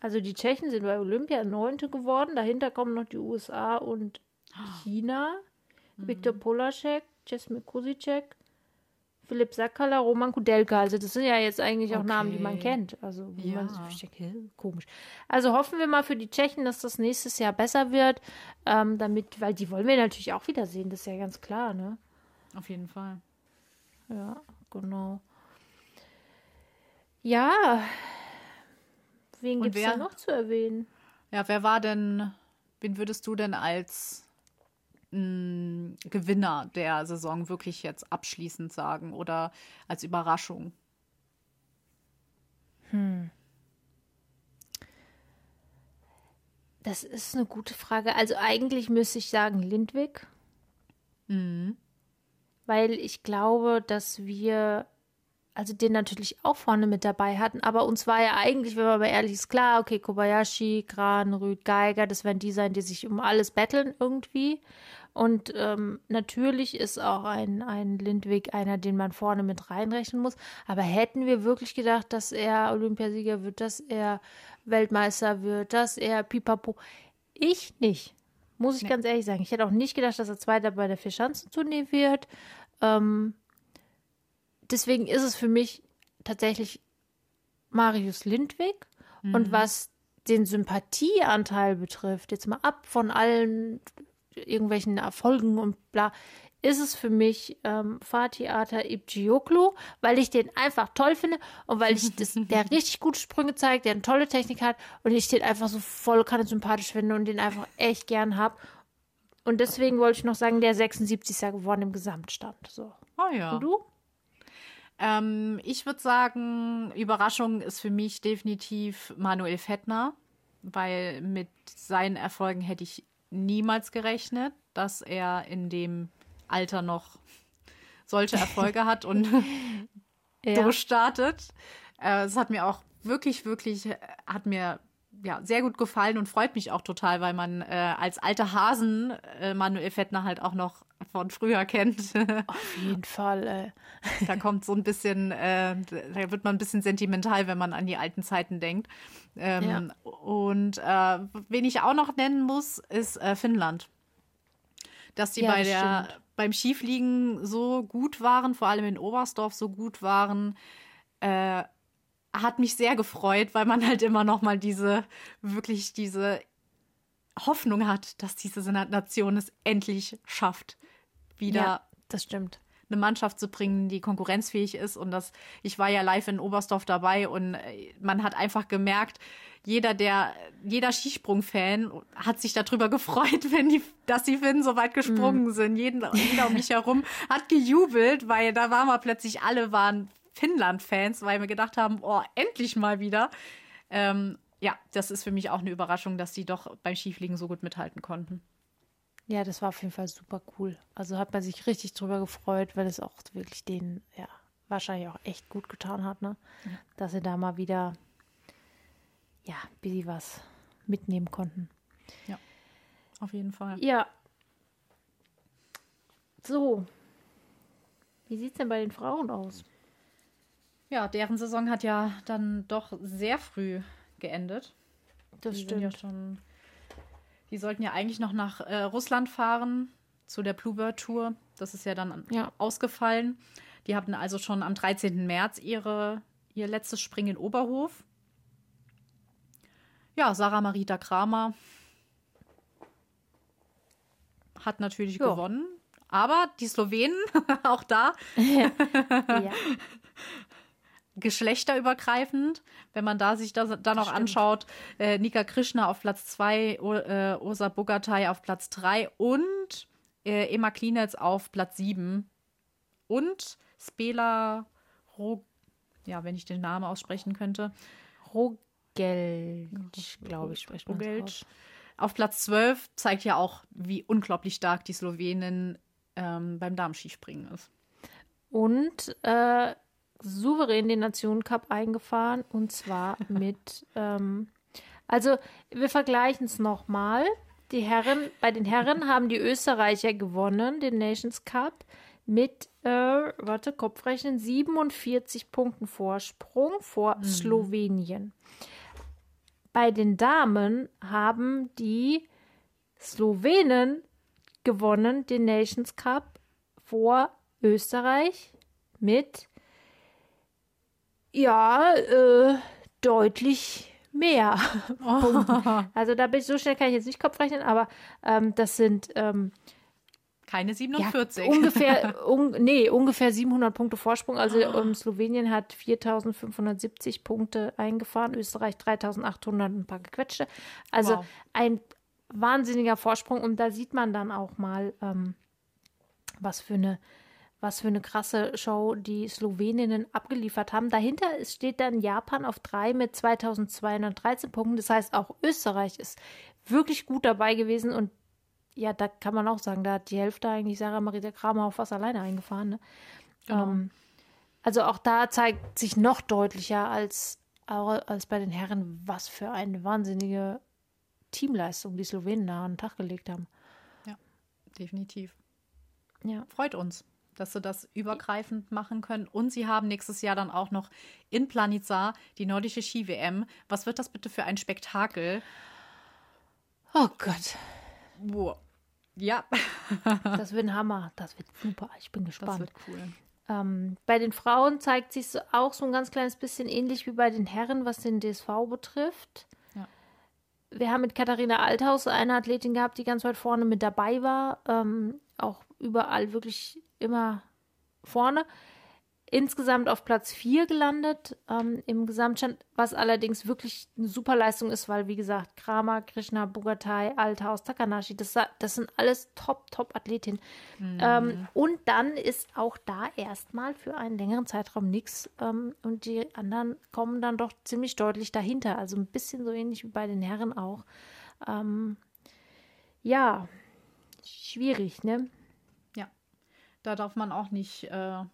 Also die Tschechen sind bei Olympia Neunte geworden. Dahinter kommen noch die USA und China. Viktor Polacek, Jasmine Kusicek, Philipp Sakala, Roman Kudelka. Also das sind ja jetzt eigentlich auch Namen, die man Okay. kennt. Also wo man Ja. sich komisch. Also hoffen wir mal für die Tschechen, dass das nächstes Jahr besser wird. Ähm, damit, weil die wollen wir natürlich auch wieder sehen, das ist ja ganz klar, ne? Auf jeden Fall. Ja, genau. Ja. Wen gibt es da noch zu erwähnen? Ja, wer war denn, wen würdest du denn als mh, Gewinner der Saison wirklich jetzt abschließend sagen oder als Überraschung? Das ist eine gute Frage. Also eigentlich müsste ich sagen Lindwig, Mhm. weil ich glaube, dass wir also den natürlich auch vorne mit dabei hatten, aber uns war ja eigentlich, wenn man mal ehrlich ist, klar, okay, Kobayashi, Kran, Rüd, Geiger, das werden die sein, die sich um alles betteln irgendwie. Und ähm, natürlich ist auch ein, ein Lindwig einer, den man vorne mit reinrechnen muss. Aber hätten wir wirklich gedacht, dass er Olympiasieger wird, dass er Weltmeister wird, dass er Pipapo? Ich nicht. Muss ich Nee. ganz ehrlich sagen. Ich hätte auch nicht gedacht, dass er Zweiter bei der Vierschanzentournee wird. Ähm, deswegen ist es für mich tatsächlich Marius Lindwig. Und was den Sympathieanteil betrifft, jetzt mal ab von allen irgendwelchen Erfolgen und bla, ist es für mich ähm, Fahrtheater Ibcioklu, weil ich den einfach toll finde und weil ich das, der richtig gute Sprünge zeigt, der eine tolle Technik hat und ich den einfach so voll kann sympathisch finde und den einfach echt gern habe. Und deswegen wollte ich noch sagen, der 76 ist ja geworden im Gesamtstand. So. Oh ja. Und du? Ähm, ich würde sagen, Überraschung ist für mich definitiv Manuel Fettner, weil mit seinen Erfolgen hätte ich niemals gerechnet, dass er in dem Alter noch solche Erfolge hat und Ja. durchstartet. Äh, Es hat mir auch wirklich, wirklich, äh, hat mir ja sehr gut gefallen und freut mich auch total, weil man äh, als alter Hasen äh, Manuel Fettner halt auch noch von früher kennt. Auf jeden Fall, ey. da kommt so ein bisschen, äh, da wird man ein bisschen sentimental, wenn man an die alten Zeiten denkt. Ähm, Und äh, wen ich auch noch nennen muss, ist äh, Finnland. Dass die Ja, bei das der, stimmt. beim Skifliegen so gut waren, vor allem in Oberstdorf so gut waren, äh, hat mich sehr gefreut, weil man halt immer noch mal diese, wirklich diese Hoffnung hat, dass diese Nation es endlich schafft, wieder Ja, das stimmt. eine Mannschaft zu bringen, die konkurrenzfähig ist. Und das, ich war ja live in Oberstdorf dabei und äh, man hat einfach gemerkt, jeder der, jeder Skisprung-Fan hat sich darüber gefreut, wenn die, dass die Finnen so weit gesprungen sind. Jeden, jeder um mich herum hat gejubelt, weil da waren wir plötzlich alle waren Finnland-Fans, weil wir gedacht haben, oh, endlich mal wieder. Ähm, ja, das ist für mich auch eine Überraschung, dass die doch beim Skifliegen so gut mithalten konnten. Ja, das war auf jeden Fall super cool. Also hat man sich richtig drüber gefreut, weil es auch wirklich denen, ja, wahrscheinlich auch echt gut getan hat, ne? Dass sie da mal wieder, ja, ein bisschen was mitnehmen konnten. Auf jeden Fall. Ja. So. Wie sieht's denn bei den Frauen aus? Ja, deren Saison hat ja dann doch sehr früh geendet. Das die sind ja schon. Die sollten ja eigentlich noch nach äh, Russland fahren zu der Bluebird Tour. Das ist ja dann Ja. ausgefallen. Die hatten also schon am 13. März ihre, ihr letztes Springen in Oberhof. Ja, Sarah Marita Kramer hat natürlich Ja. gewonnen. Aber die Slowenen, auch da, ja. geschlechterübergreifend. Wenn man da sich das dann noch stimmt. anschaut, äh, Nika Krishna auf Platz 2, äh, Ursa Bogatay auf Platz 3 und äh, Emma Klinetz auf Platz 7 und Spela Rog ja, wenn ich den Namen aussprechen könnte, Rogel, glaube ich, spricht man Rogelj auf Platz 12 zeigt ja auch, wie unglaublich stark die Slowenin ähm, beim Damenskispringen ist. Und äh, souverän den Nationen-Cup eingefahren und zwar mit, ähm, also wir vergleichen es nochmal. Die Herren, bei den Herren haben die Österreicher gewonnen, den Nations Cup, mit, äh, warte, Kopfrechnen, 47 Punkten Vorsprung vor Slowenien. Bei den Damen haben die Slowenen gewonnen, den Nations Cup vor Österreich mit ja, äh, deutlich mehr. Also da bin ich so schnell kann ich jetzt nicht Kopf rechnen, aber ähm, das sind ähm, Keine ja, 47. ungefähr, un, nee, ungefähr 700 Punkte Vorsprung. Also ähm, Slowenien hat 4.570 Punkte eingefahren, Österreich 3.800 und ein paar gequetschte. Also Wow. ein wahnsinniger Vorsprung und da sieht man dann auch mal, ähm, was für eine was für eine krasse Show die Sloweninnen abgeliefert haben. Dahinter ist- steht dann Japan auf drei mit 2213 Punkten. Das heißt, auch Österreich ist wirklich gut dabei gewesen. Und ja, da kann man auch sagen, da hat die Hälfte eigentlich Sarah Marita Kramer auch fast alleine eingefahren. Ne? Genau. Ähm, also auch da zeigt sich noch deutlicher als, als bei den Herren, was für eine wahnsinnige Teamleistung die Slowenen da an den Tag gelegt haben. Definitiv. Ja. freut uns, dass sie das übergreifend machen können. Und sie haben nächstes Jahr dann auch noch in Planica die nordische Ski-WM. Was wird das bitte für ein Spektakel? Oh Gott. Wow. Ja, Das wird ein Hammer. Das wird super. Ich bin das gespannt. wird cool. Ähm, bei den Frauen zeigt sich so auch so ein ganz kleines bisschen ähnlich wie bei den Herren, was den DSV betrifft. Ja. wir haben mit Katharina Althaus eine Athletin gehabt, die ganz weit vorne mit dabei war. Ähm, auch überall wirklich immer vorne insgesamt auf Platz 4 gelandet ähm, im Gesamtstand, was allerdings wirklich eine super Leistung ist, weil, wie gesagt, Kramer, Krishna, Bugatai, Althaus, Takanashi, das, das sind alles top, top Athletinnen. Mhm. Ähm, und dann ist auch da erstmal für einen längeren Zeitraum nichts ähm, und die anderen kommen dann doch ziemlich deutlich dahinter. Also ein bisschen so ähnlich wie bei den Herren auch. Ähm, ja, schwierig, ne? Da darf man auch nicht. Äh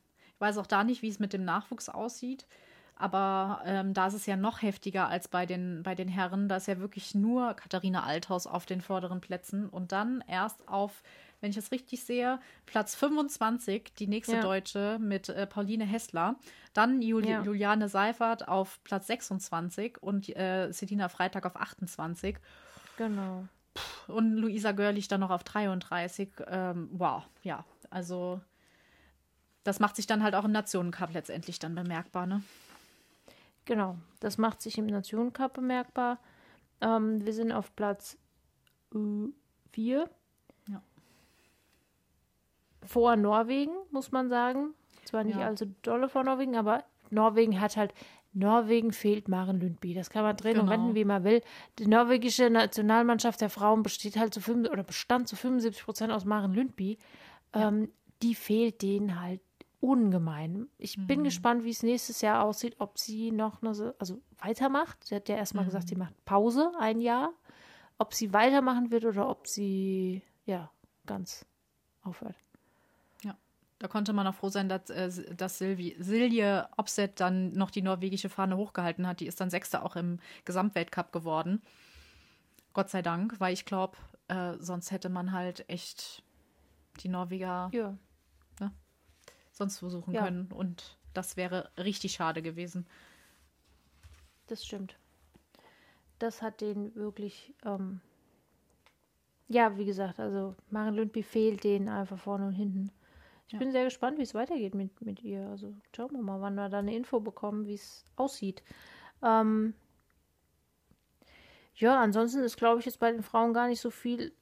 weiß auch da nicht, wie es mit dem Nachwuchs aussieht. Aber ähm, da ist es ja noch heftiger als bei den, bei den Herren. Da ist ja wirklich nur Katharina Althaus auf den vorderen Plätzen. Und dann erst auf, wenn ich es richtig sehe, Platz 25, die nächste ja. Deutsche mit äh, Pauline Hessler. Dann Juli ja. Juliane Seifert auf Platz 26 und äh, Selina Freitag auf 28. Genau. Und Luisa Görlich dann noch auf 33. Ähm, wow, ja, also das macht sich dann halt auch im Nationencup letztendlich dann bemerkbar, ne? Genau, das macht sich im Nationencup bemerkbar. Ähm, wir sind auf Platz 4. Äh, ja. Vor Norwegen, muss man sagen. Zwar nicht ja. allzu dolle vor Norwegen, aber Norwegen hat halt, Norwegen fehlt Maren Lundby. Das kann man drehen genau. und wenden, wie man will. Die norwegische Nationalmannschaft der Frauen besteht halt zu 5, oder bestand zu 75 Prozent aus Maren Lundby. Ja. Ähm, die fehlt denen halt ungemein. Ich mhm. bin gespannt, wie es nächstes Jahr aussieht, ob sie noch eine, also weitermacht. Sie hat ja erstmal mhm. gesagt, sie macht Pause ein Jahr. Ob sie weitermachen wird oder ob sie ja ganz aufhört. Ja, da konnte man auch froh sein, dass, äh, dass Silvi, Silje Opset dann noch die norwegische Fahne hochgehalten hat. Die ist dann Sechste auch im Gesamtweltcup geworden. Gott sei Dank, weil ich glaube, äh, sonst hätte man halt echt die Norweger ja sonst versuchen ja. können. Und das wäre richtig schade gewesen. Das stimmt. Das hat den wirklich, ähm, ja, wie gesagt, also Maren Lundby fehlt denen einfach vorne und hinten. Ich ja. bin sehr gespannt, wie es weitergeht mit, mit ihr. Also schauen wir mal, wann wir da eine Info bekommen, wie es aussieht. Ähm, ja, ansonsten ist, glaube ich, jetzt bei den Frauen gar nicht so viel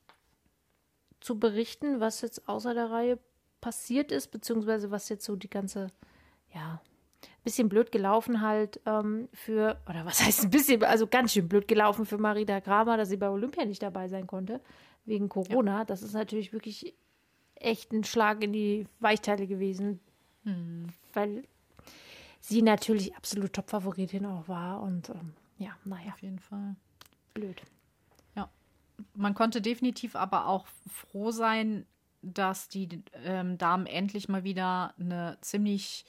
zu berichten, was jetzt außer der Reihe passiert ist, beziehungsweise was jetzt so die ganze, ja, bisschen blöd gelaufen halt ähm, für, oder was heißt ein bisschen, also ganz schön blöd gelaufen für Marita Kramer, dass sie bei Olympia nicht dabei sein konnte, wegen Corona. Ja. Das ist natürlich wirklich echt ein Schlag in die Weichteile gewesen, hm. weil sie natürlich absolut Top-Favoritin auch war und ähm, ja, naja. Auf jeden Fall. Blöd. Man konnte definitiv aber auch froh sein, dass die ähm, Damen endlich mal wieder eine ziemlich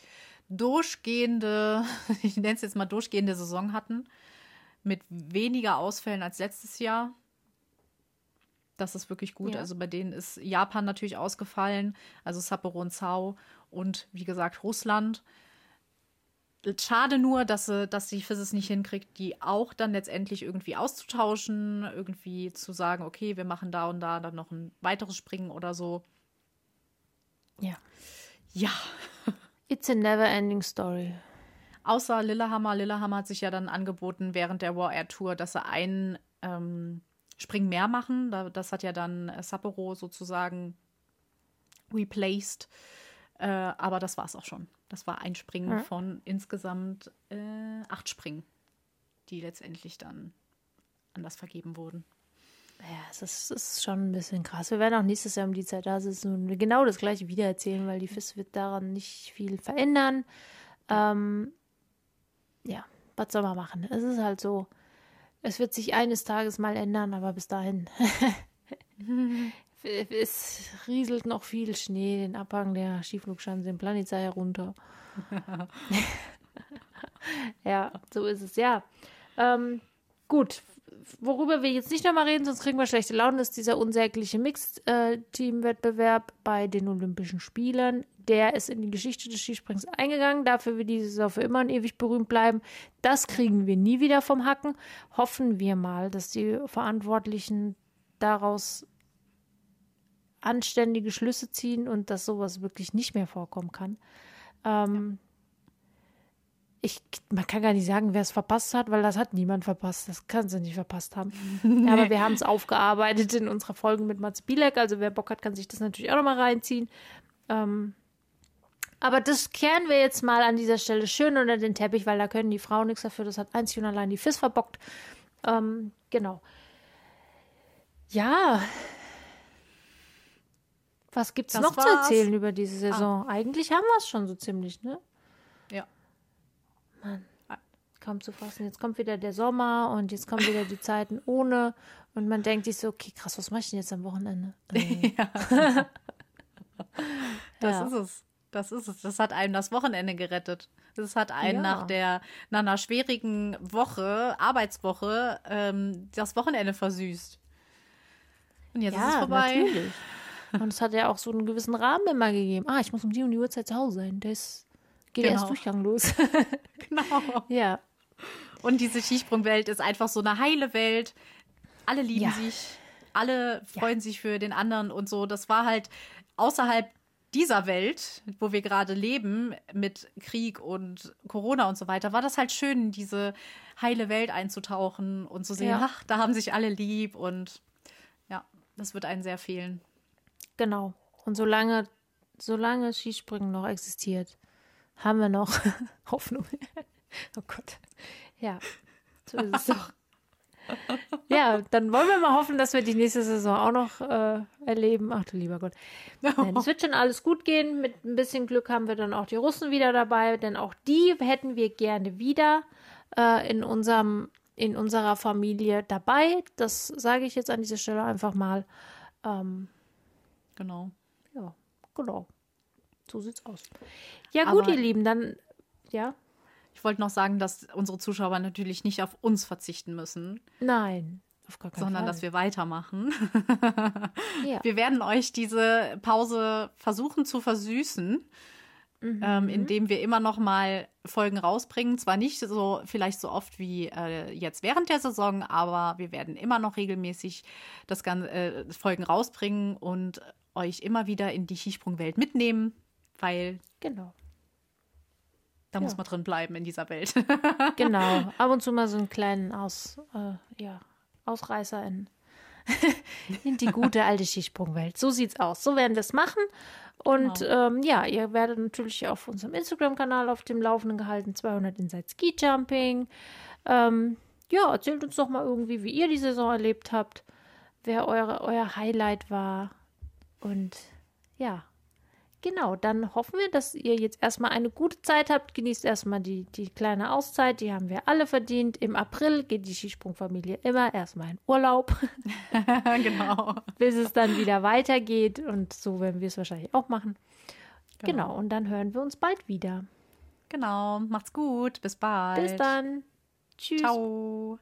durchgehende, ich nenne es jetzt mal durchgehende Saison hatten, mit weniger Ausfällen als letztes Jahr. Das ist wirklich gut. Ja. Also bei denen ist Japan natürlich ausgefallen, also Sapporo und Zhao und wie gesagt Russland. Schade nur, dass, sie, dass die FIS es nicht hinkriegt, die auch dann letztendlich irgendwie auszutauschen, irgendwie zu sagen, okay, wir machen da und da dann noch ein weiteres Springen oder so. Ja. Ja. It's a never ending story. Außer Lillehammer. Lillehammer hat sich ja dann angeboten während der War Air Tour, dass sie einen ähm, Spring mehr machen. Das hat ja dann Sapporo sozusagen replaced. Äh, aber das war es auch schon. Das war ein Springen ja. von insgesamt äh, acht Springen, die letztendlich dann anders vergeben wurden. Ja, es ist, ist, schon ein bisschen krass. Wir werden auch nächstes Jahr um die Zeit da sitzen und genau das gleiche wieder erzählen, weil die FIS wird daran nicht viel verändern. Ähm, ja, was soll man machen? Es ist halt so. Es wird sich eines Tages mal ändern, aber bis dahin. es rieselt noch viel Schnee, den Abhang der Skiflugschanze in Planica herunter. ja, so ist es, ja. Ähm, gut, worüber wir jetzt nicht nochmal reden, sonst kriegen wir schlechte Laune, ist dieser unsägliche Mixed-Team-Wettbewerb bei den Olympischen Spielen. Der ist in die Geschichte des Skisprings eingegangen. Dafür wird diese Saison für immer und ewig berühmt bleiben. Das kriegen wir nie wieder vom Hacken. Hoffen wir mal, dass die Verantwortlichen daraus anständige Schlüsse ziehen und dass sowas wirklich nicht mehr vorkommen kann. Ähm, ich, man kann gar nicht sagen, wer es verpasst hat, weil das hat niemand verpasst. Das kann sie nicht verpasst haben. Aber wir haben es aufgearbeitet in unserer Folge mit Mats Bielek. Also wer Bock hat, kann sich das natürlich auch nochmal reinziehen. Ähm, aber das kehren wir jetzt mal an dieser Stelle schön unter den Teppich, weil da können die Frauen nichts dafür. Das hat einzig und allein die FIS verbockt. Ähm, genau. Ja. Was gibt's Das noch zu war's. erzählen über diese Saison? Eigentlich haben wir es schon so ziemlich, ne? Ja. kaum zu fassen. Jetzt kommt wieder der Sommer und jetzt kommen wieder die Zeiten ohne. Und man denkt sich so, okay, krass, was mache ich denn jetzt am Wochenende? Äh, Das Ja. ist es. Das ist es. Das hat einem das Wochenende gerettet. Das hat einen Ja. nach der nach einer schwierigen Woche, Arbeitswoche, ähm, das Wochenende versüßt. Und jetzt ist es vorbei. natürlich. Und es hat ja auch so einen gewissen Rahmen immer gegeben. Ah, ich muss um die und die Uhrzeit zu Hause sein. Das geht Genau. erst Durchgang los. Genau. ja. Und diese Skisprungwelt ist einfach so eine heile Welt. Alle lieben Ja. sich, alle freuen sich für den anderen und so. Das war halt außerhalb dieser Welt, wo wir gerade leben, mit Krieg und Corona und so weiter, war das halt schön, in diese heile Welt einzutauchen und zu sehen, Ja. ach, da haben sich alle lieb und ja, das wird einen sehr fehlen. Genau. Und solange, solange Skispringen noch existiert, haben wir noch Hoffnung. oh Gott. Ja, so ist es doch. Ja, dann wollen wir mal hoffen, dass wir die nächste Saison auch noch äh, erleben. Ach du lieber Gott. Nein, es wird schon alles gut gehen. Mit ein bisschen Glück haben wir dann auch die Russen wieder dabei, denn auch die hätten wir gerne wieder äh, in unserem in unserer Familie dabei. Das sage ich jetzt an dieser Stelle einfach mal. Ähm, Genau. ja, genau. So sieht's aus. Ja, gut, Aber- ihr Lieben, dann, ja, Ich wollte noch sagen, dass unsere Zuschauer natürlich nicht auf uns verzichten müssen, nein, auf gar keinen sondern Fall. dass wir weitermachen. ja. Wir werden euch diese Pause versuchen zu versüßen, Mhm. ähm, indem wir immer noch mal Folgen rausbringen. Zwar nicht so vielleicht so oft wie äh, jetzt während der Saison, aber wir werden immer noch regelmäßig das Ganze, äh, Folgen rausbringen und euch immer wieder in die Skisprungwelt mitnehmen, weil Genau, da Ja. muss man drin bleiben in dieser Welt. genau. Ab und zu mal so einen kleinen Aus, äh, ja, Ausreißer in, in die gute alte Skisprungwelt. So sieht's aus. So werden wir es machen. Und Genau. ähm, ja, ihr werdet natürlich auf unserem Instagram-Kanal auf dem Laufenden gehalten, 200 Inside Ski Jumping. Ähm, ja, erzählt uns doch mal irgendwie, wie ihr die Saison erlebt habt, wer eure, euer Highlight war. Und ja, genau, dann hoffen wir, dass ihr jetzt erstmal eine gute Zeit habt. Genießt erstmal die, die kleine Auszeit, die haben wir alle verdient. Im April geht die Skisprungfamilie immer erstmal in Urlaub, genau. bis es dann wieder weitergeht. Und so werden wir es wahrscheinlich auch machen. Genau, und dann hören wir uns bald wieder. Genau. Macht's gut. Bis bald. Bis dann. Tschüss. Ciao.